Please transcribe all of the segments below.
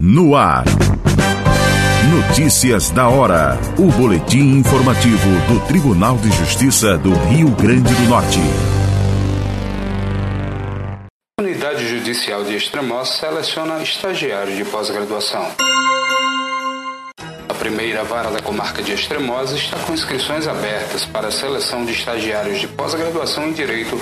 No ar. Notícias da hora. O boletim informativo do Tribunal de Justiça do Rio Grande do Norte. A Unidade Judicial de Extremoz seleciona estagiários de pós-graduação. A primeira vara da comarca de Extremoz está com inscrições abertas para a seleção de estagiários de pós-graduação em Direito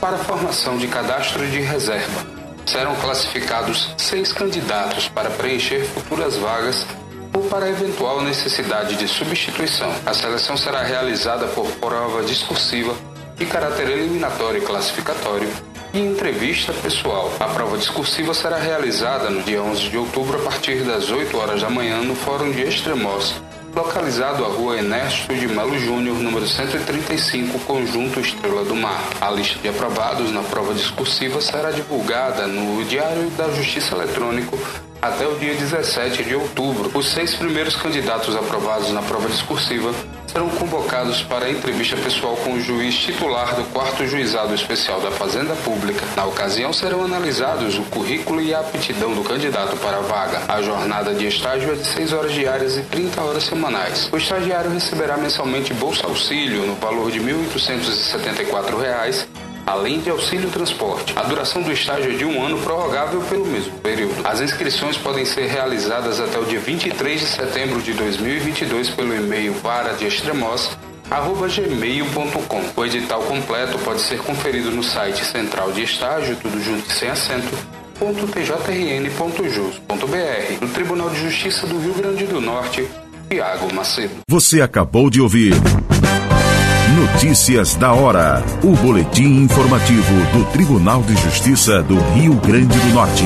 para a formação de cadastro de reserva serão classificados seis candidatos para preencher futuras vagas ou para eventual necessidade de substituição. A seleção será realizada por prova discursiva de caráter eliminatório e classificatório e entrevista pessoal. A prova discursiva será realizada no dia 11 de outubro a partir das 8 horas da manhã no Fórum de Extremoz, localizado à rua Ernesto de Melo Júnior, número 135, Conjunto Estrela do Mar. A lista de aprovados na prova discursiva será divulgada no Diário da Justiça Eletrônico até o dia 17 de outubro. Os seis primeiros candidatos aprovados na prova discursiva serão convocados para entrevista pessoal com o juiz titular do 4 Juizado Especial da Fazenda Pública. Na ocasião, serão analisados o currículo e a aptidão do candidato para a vaga. A jornada de estágio é de 6 horas diárias e 30 horas semanais. O estagiário receberá mensalmente Bolsa Auxílio no valor de R$ 1.874 além de auxílio transporte. A duração do estágio é de um ano prorrogável pelo mesmo período. As inscrições podem ser realizadas até o dia 23 de setembro de 2022 pelo e-mail varadeextremoz@gmail.com. O edital completo pode ser conferido no site Central de Estágio, tudo junto e sem acento, .tjrn.jus.br, do Tribunal de Justiça do Rio Grande do Norte, Tiago Macedo. Você acabou de ouvir Notícias da hora. O boletim informativo do Tribunal de Justiça do Rio Grande do Norte.